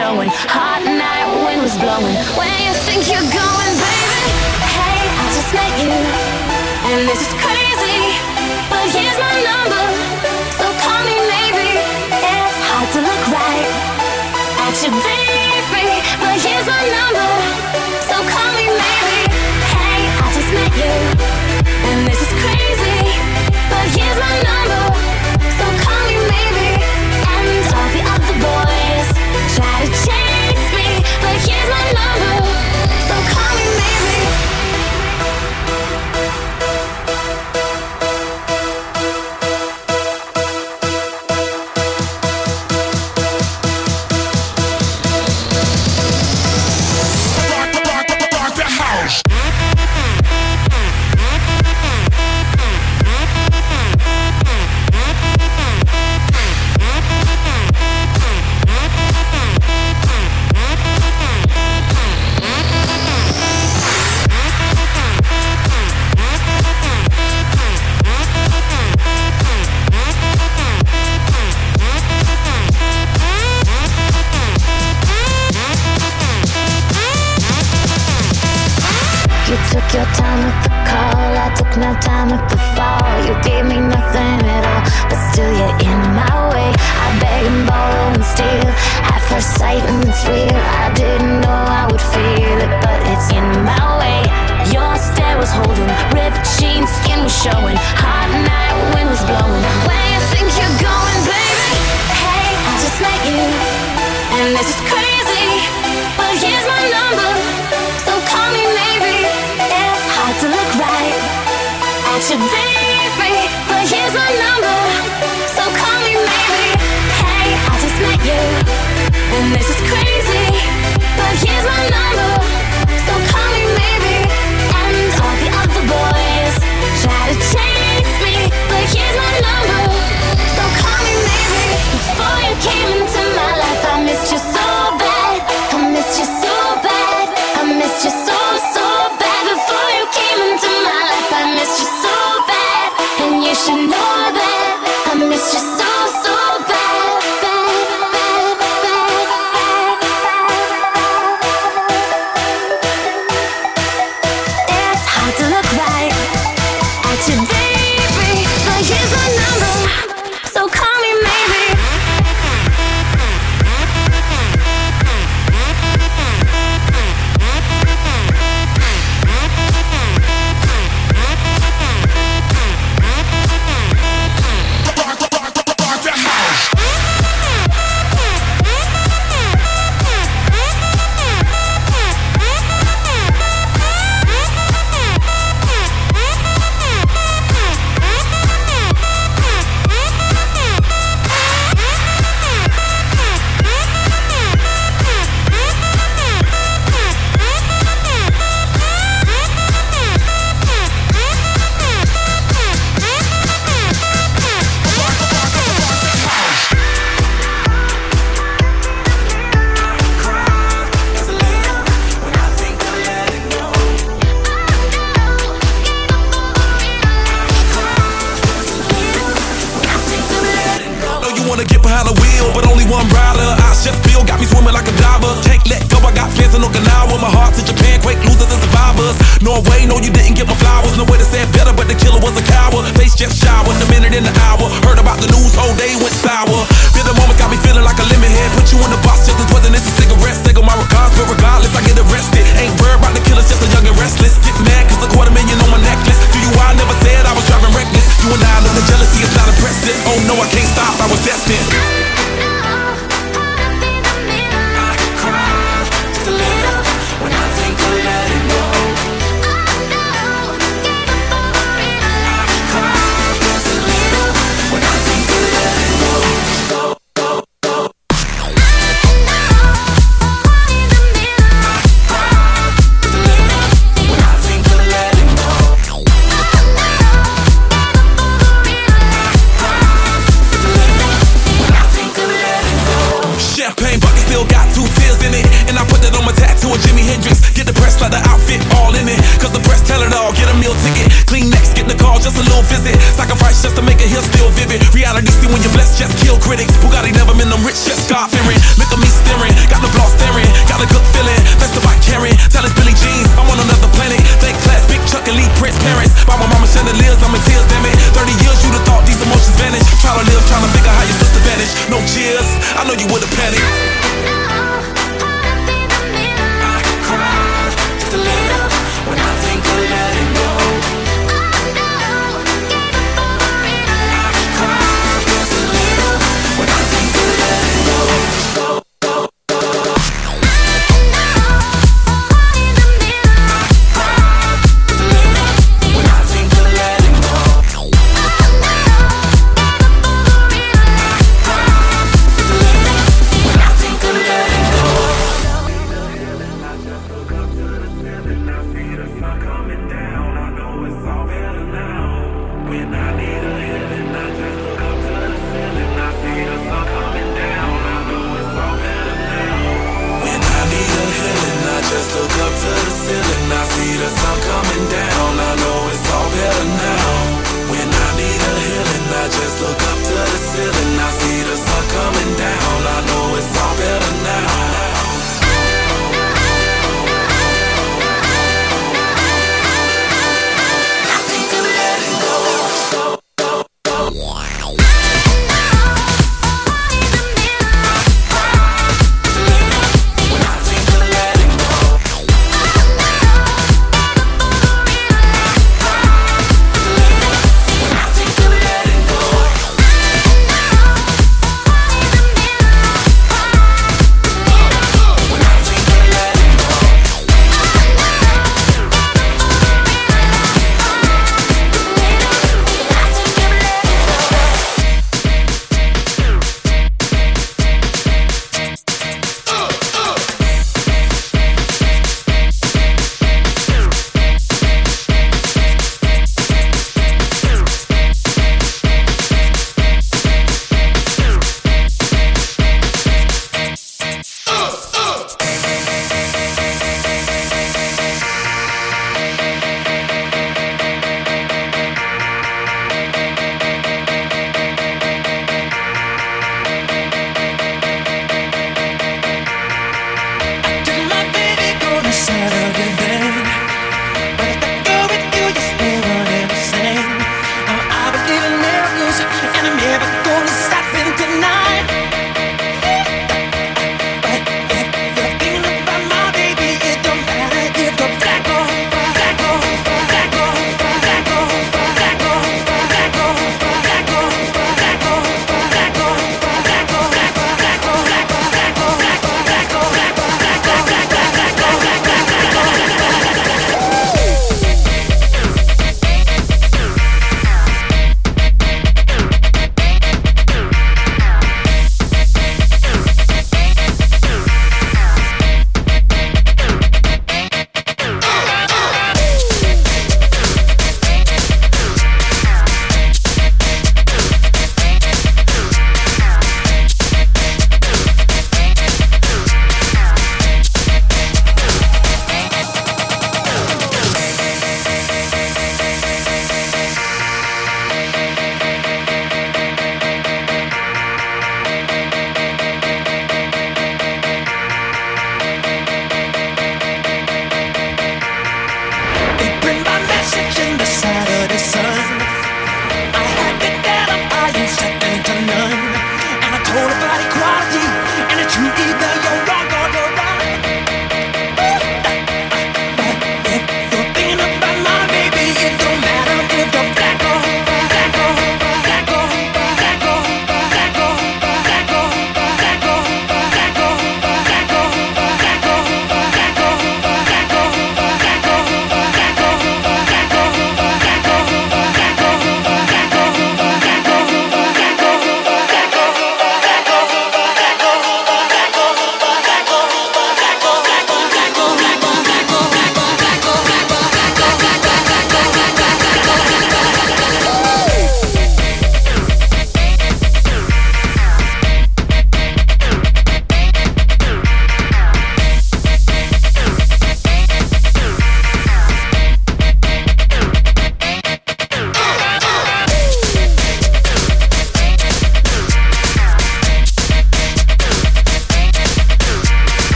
showing.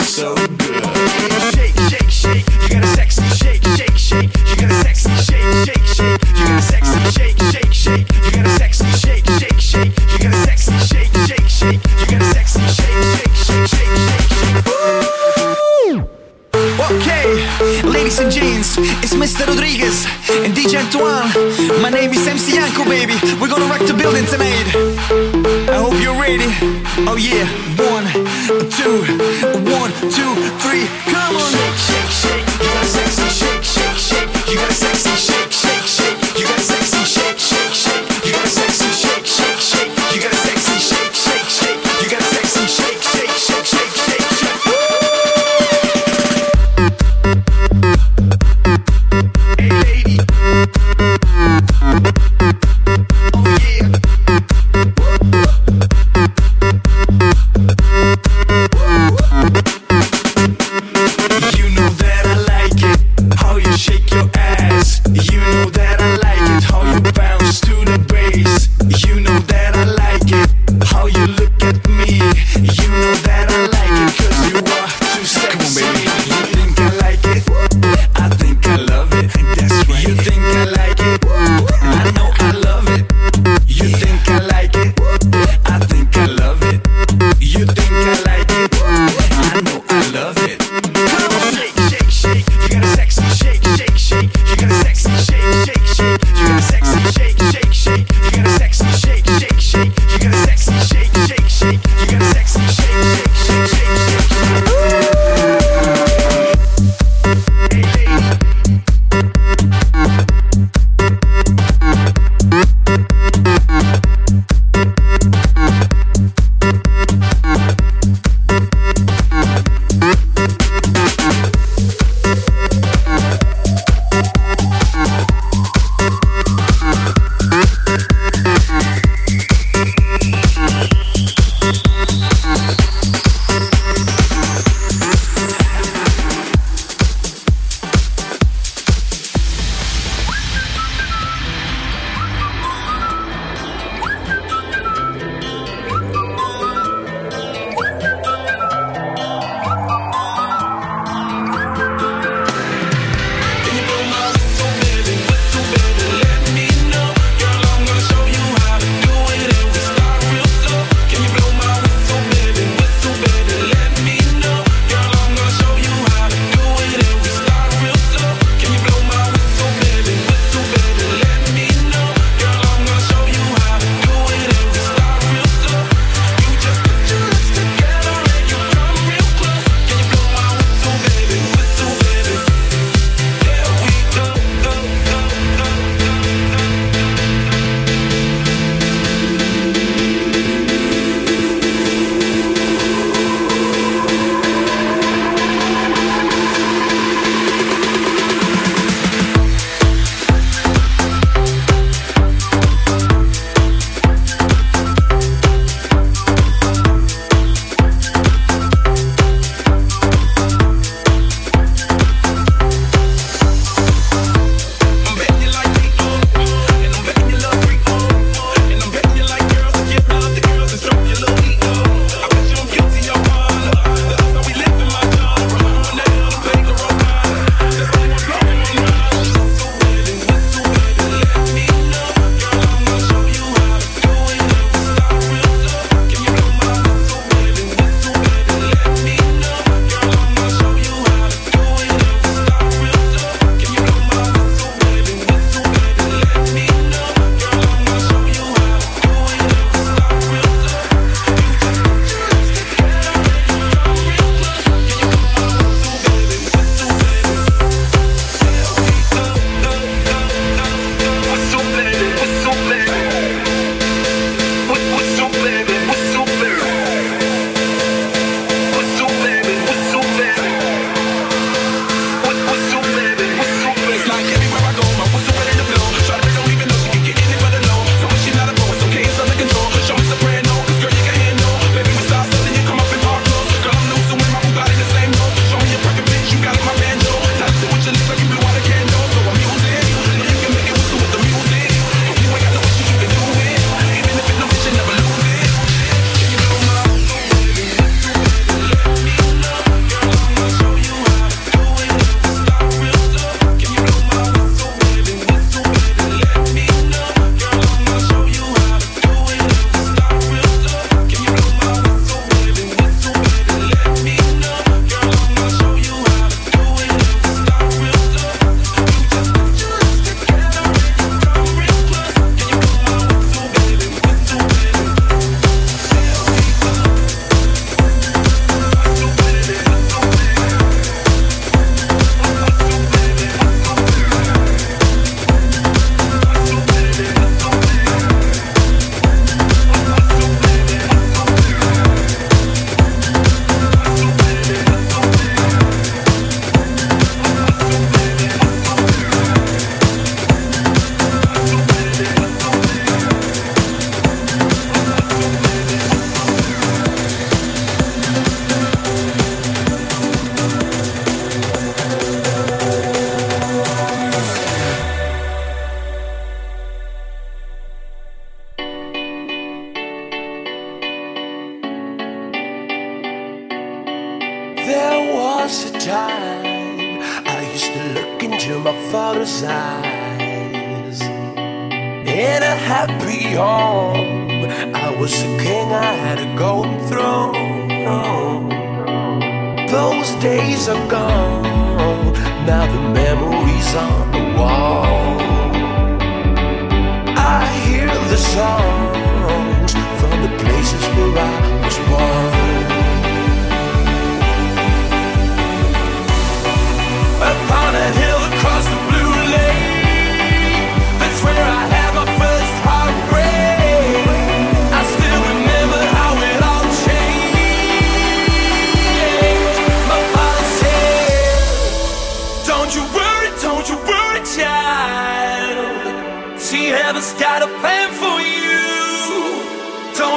So good.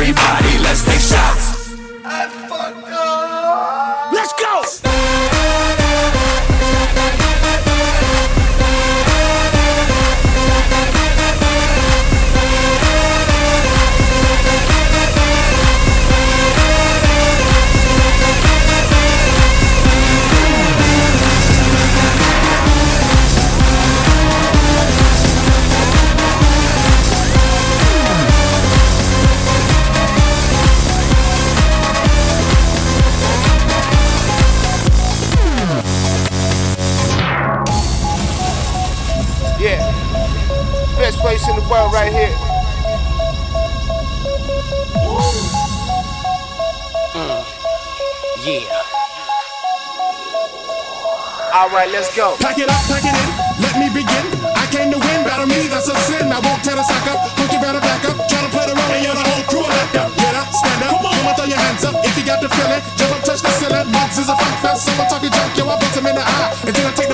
Everybody, let's take shots. Alright, let's go. Pack it up, pack it in, let me begin. I came to win, battle me, that's a sin. I won't tell a sack up, put your better back up. Try to play the role and you're the whole crew left up. Get up, stand up, come on, come on, throw your hands up. If you got the feeling, jump up, touch the ceiling. Mugs is a funk fest, someone talking junk, yo, I bust him in the eye. And then I take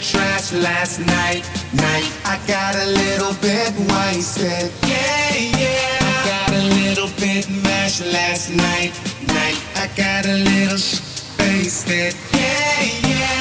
trash last night, night. I got a little bit wasted, yeah, yeah. I got a little bit mashed last night, night. I got a little sh- wasted, yeah, yeah.